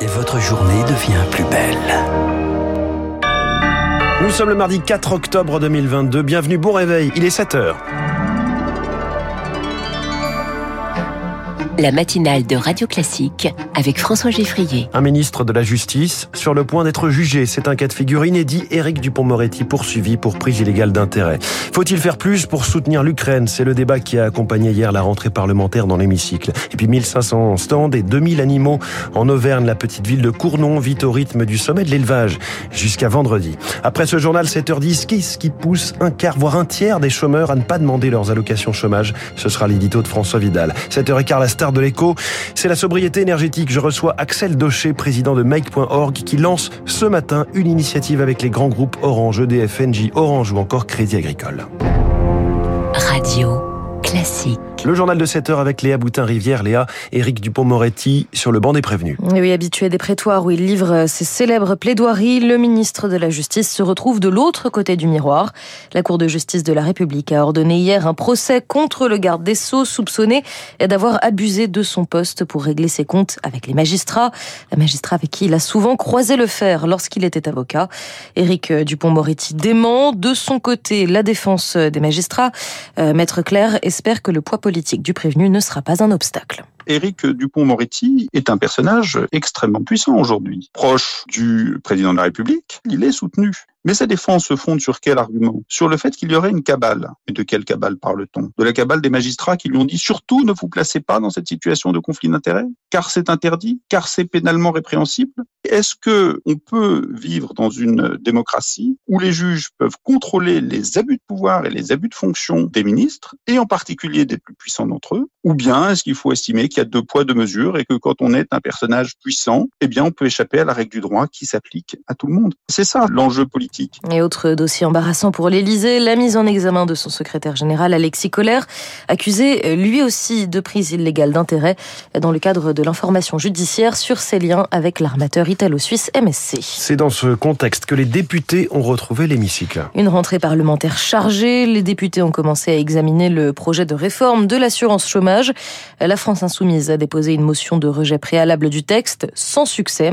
et votre journée devient plus belle. Nous sommes le mardi 4 octobre 2022. Bienvenue, bon réveil, il est 7 heures. La matinale de Radio Classique avec François Geffrier. Un ministre de la Justice sur le point d'être jugé. C'est un cas de figure inédit. Éric Dupont-Moretti poursuivi pour prise illégale d'intérêt. Faut-il faire plus pour soutenir l'Ukraine? C'est le débat qui a accompagné hier la rentrée parlementaire dans l'hémicycle. Et puis 1500 stands et 2000 animaux en Auvergne. La petite ville de Cournon vit au rythme du sommet de l'élevage jusqu'à vendredi. Après ce journal 7h10, qui qui pousse un quart, voire un tiers des chômeurs à ne pas demander leurs allocations chômage? Ce sera l'édito de François Vidal. 7h15, la star de l'écho, c'est la sobriété énergétique. Je reçois Axel Docher, président de Make.org, qui lance ce matin une initiative avec les grands groupes Orange, EDF, Engie, Orange ou encore Crédit Agricole. Radio classique. Le journal de 7 heures avec Léa Boutin-Rivière. Léa, Éric Dupont-Moretti sur le banc des prévenus. Oui, habitué des prétoires où il livre ses célèbres plaidoiries, le ministre de la Justice se retrouve de l'autre côté du miroir. La Cour de justice de la République a ordonné hier un procès contre le garde des Sceaux soupçonné d'avoir abusé de son poste pour régler ses comptes avec les magistrats. La magistrat avec qui il a souvent croisé le fer lorsqu'il était avocat. Éric Dupont-Moretti dément. De son côté, la défense des magistrats. Euh, Maître Claire espère que le poids politique du prévenu ne sera pas un obstacle. Éric Dupont-Moretti est un personnage extrêmement puissant aujourd'hui. Proche du président de la République, il est soutenu. Mais sa défense se fonde sur quel argument? Sur le fait qu'il y aurait une cabale. Et de quelle cabale parle-t-on? De la cabale des magistrats qui lui ont dit surtout ne vous placez pas dans cette situation de conflit d'intérêts, car c'est interdit, car c'est pénalement répréhensible? Est-ce que on peut vivre dans une démocratie où les juges peuvent contrôler les abus de pouvoir et les abus de fonction des ministres, et en particulier des plus puissants d'entre eux? Ou bien est-ce qu'il faut estimer qu'il y a deux poids, deux mesures, et que quand on est un personnage puissant, eh bien on peut échapper à la règle du droit qui s'applique à tout le monde C'est ça l'enjeu politique. Et autre dossier embarrassant pour l'Élysée, la mise en examen de son secrétaire général Alexis Collère, accusé lui aussi de prise illégale d'intérêt dans le cadre de l'information judiciaire sur ses liens avec l'armateur italo-suisse MSC. C'est dans ce contexte que les députés ont retrouvé l'hémicycle. Une rentrée parlementaire chargée, les députés ont commencé à examiner le projet de réforme de l'assurance chômage. La France insoumise a déposé une motion de rejet préalable du texte sans succès.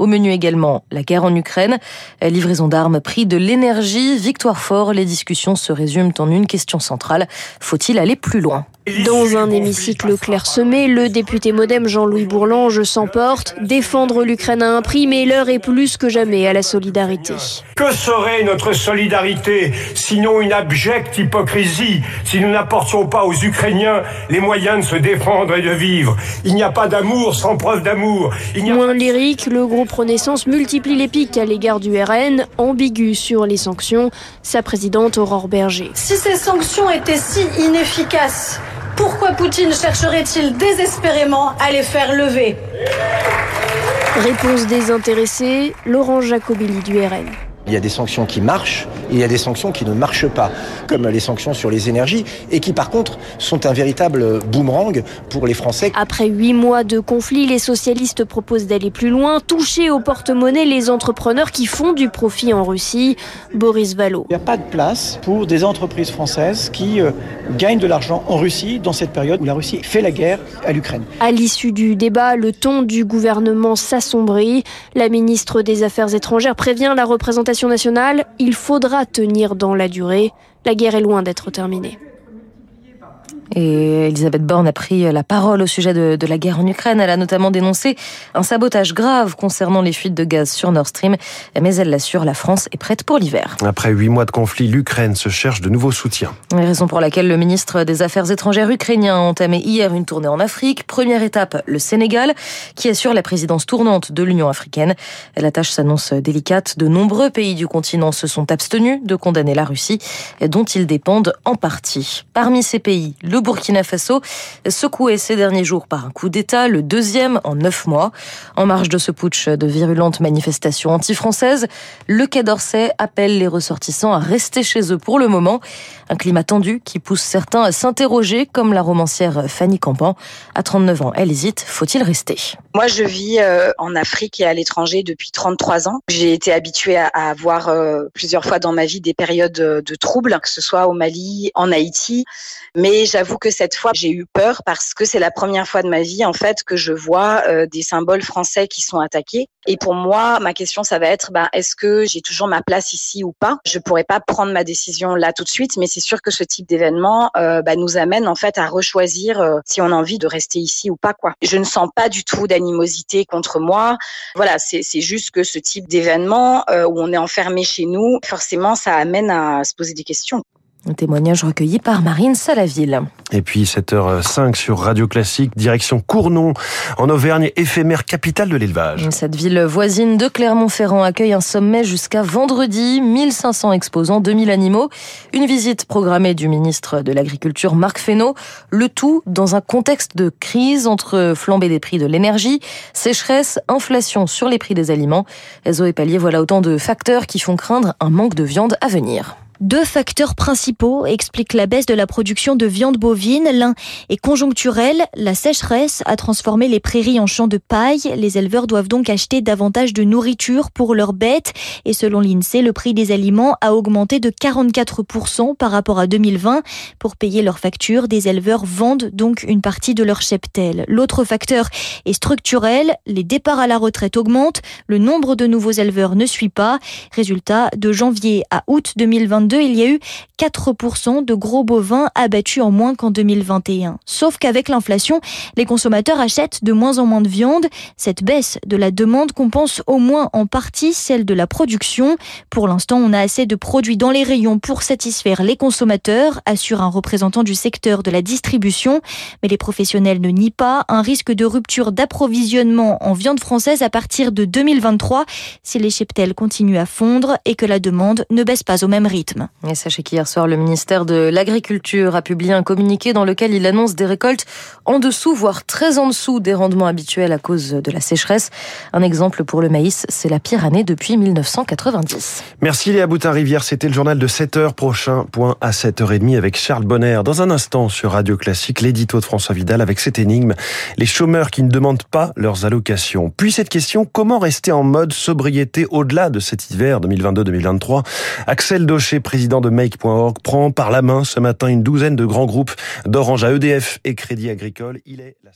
Au menu également la guerre en Ukraine, livraison d'armes, prix de l'énergie, victoire fort. Les discussions se résument en une question centrale. Faut-il aller plus loin? Dans un hémicycle clairsemé, le député modem Jean-Louis Bourlange s'emporte. Défendre l'Ukraine à un prix, mais l'heure est plus que jamais à la solidarité. Que serait notre solidarité sinon une abjecte hypocrisie si nous n'apportions pas aux Ukrainiens les moyens de se défendre et de vivre? Il n'y a pas d'amour sans preuve d'amour. Moins lyrique, le groupe Renaissance multiplie les pics à l'égard du RN, ambigu sur les sanctions. Sa présidente Aurore Berger. Si ces sanctions étaient si inefficaces, pourquoi Poutine chercherait-il désespérément à les faire lever? Réponse désintéressée, Laurent Jacobelli du RN. Il y a des sanctions qui marchent il y a des sanctions qui ne marchent pas, comme les sanctions sur les énergies, et qui par contre sont un véritable boomerang pour les Français. Après huit mois de conflit, les socialistes proposent d'aller plus loin, toucher au porte-monnaie les entrepreneurs qui font du profit en Russie. Boris Vallot. Il n'y a pas de place pour des entreprises françaises qui euh, gagnent de l'argent en Russie dans cette période où la Russie fait la guerre à l'Ukraine. À l'issue du débat, le ton du gouvernement s'assombrit. La ministre des Affaires étrangères prévient la représentation nationale, il faudra tenir dans la durée. La guerre est loin d'être terminée. Et Elisabeth Borne a pris la parole au sujet de, de, la guerre en Ukraine. Elle a notamment dénoncé un sabotage grave concernant les fuites de gaz sur Nord Stream. Mais elle l'assure, la France est prête pour l'hiver. Après huit mois de conflit, l'Ukraine se cherche de nouveaux soutiens. Raison pour laquelle le ministre des Affaires étrangères ukrainien a entamé hier une tournée en Afrique. Première étape, le Sénégal, qui assure la présidence tournante de l'Union africaine. La tâche s'annonce délicate. De nombreux pays du continent se sont abstenus de condamner la Russie, dont ils dépendent en partie. Parmi ces pays, le Burkina Faso, secoué ces derniers jours par un coup d'État, le deuxième en neuf mois. En marge de ce putsch de virulentes manifestations anti-françaises, le Quai d'Orsay appelle les ressortissants à rester chez eux pour le moment. Un climat tendu qui pousse certains à s'interroger, comme la romancière Fanny Campan. À 39 ans, elle hésite, faut-il rester? Moi, je vis euh, en Afrique et à l'étranger depuis 33 ans. J'ai été habituée à, avoir euh, plusieurs fois dans ma vie des périodes de troubles, que ce soit au Mali, en Haïti. Mais j'avoue j'avoue que cette fois, j'ai eu peur parce que c'est la première fois de ma vie, en fait, que je vois euh, des symboles français qui sont attaqués. Et pour moi, ma question, ça va être, bah, est-ce que j'ai toujours ma place ici ou pas? Je pourrais pas prendre ma décision là tout de suite, mais c'est sûr que ce type d'événement euh, bah, nous amène en fait à rechoisir euh, si on a envie de rester ici ou pas. Quoi. Je ne sens pas du tout d'animosité contre moi. Voilà, c'est juste que ce type d'événement où on est enfermé chez nous, forcément, ça amène à se poser des questions. Un témoignage recueilli par Marine Salaville. Et puis 7h05 sur Radio Classique, direction Cournon, en Auvergne, éphémère capitale de l'élevage. Cette ville voisine de Clermont-Ferrand accueille un sommet jusqu'à vendredi, 1500 exposants, 2000 animaux, une visite programmée du ministre de l'Agriculture Marc Fesneau, le tout dans un contexte de crise entre flambée des prix de l'énergie, sécheresse, inflation sur les prix des aliments. Zoé Pallier, voilà autant de facteurs qui font craindre un manque de viande à venir. Deux facteurs principaux expliquent la baisse de la production de viande bovine. L'un est conjoncturel. La sécheresse a transformé les prairies en champs de paille. Les éleveurs doivent donc acheter davantage de nourriture pour leurs bêtes. Et selon l'INSEE, le prix des aliments a augmenté de 44% par rapport à 2020. Pour payer leurs factures, des éleveurs vendent donc une partie de leur cheptel. L'autre facteur est structurel. Les départs à la retraite augmentent. Le nombre de nouveaux éleveurs ne suit pas. Résultat, de janvier à août 2022, il y a eu 4% de gros bovins abattus en moins qu'en 2021. Sauf qu'avec l'inflation, les consommateurs achètent de moins en moins de viande. Cette baisse de la demande compense au moins en partie celle de la production. Pour l'instant, on a assez de produits dans les rayons pour satisfaire les consommateurs, assure un représentant du secteur de la distribution. Mais les professionnels ne nient pas un risque de rupture d'approvisionnement en viande française à partir de 2023 si les cheptels continuent à fondre et que la demande ne baisse pas au même rythme. Et sachez qu'hier soir, le ministère de l'Agriculture a publié un communiqué dans lequel il annonce des récoltes en dessous, voire très en dessous des rendements habituels à cause de la sécheresse. Un exemple pour le maïs, c'est la pire année depuis 1990. Merci Léa Boutin-Rivière, c'était le journal de 7h. Prochain point à 7h30 avec Charles Bonner. Dans un instant sur Radio Classique, l'édito de François Vidal avec cette énigme, les chômeurs qui ne demandent pas leurs allocations. Puis cette question, comment rester en mode sobriété au-delà de cet hiver 2022-2023 Axel Daucher, président de Make.org, prend par la main ce matin une douzaine de grands groupes d'Orange à EDF et Crédit Agricole. Il est la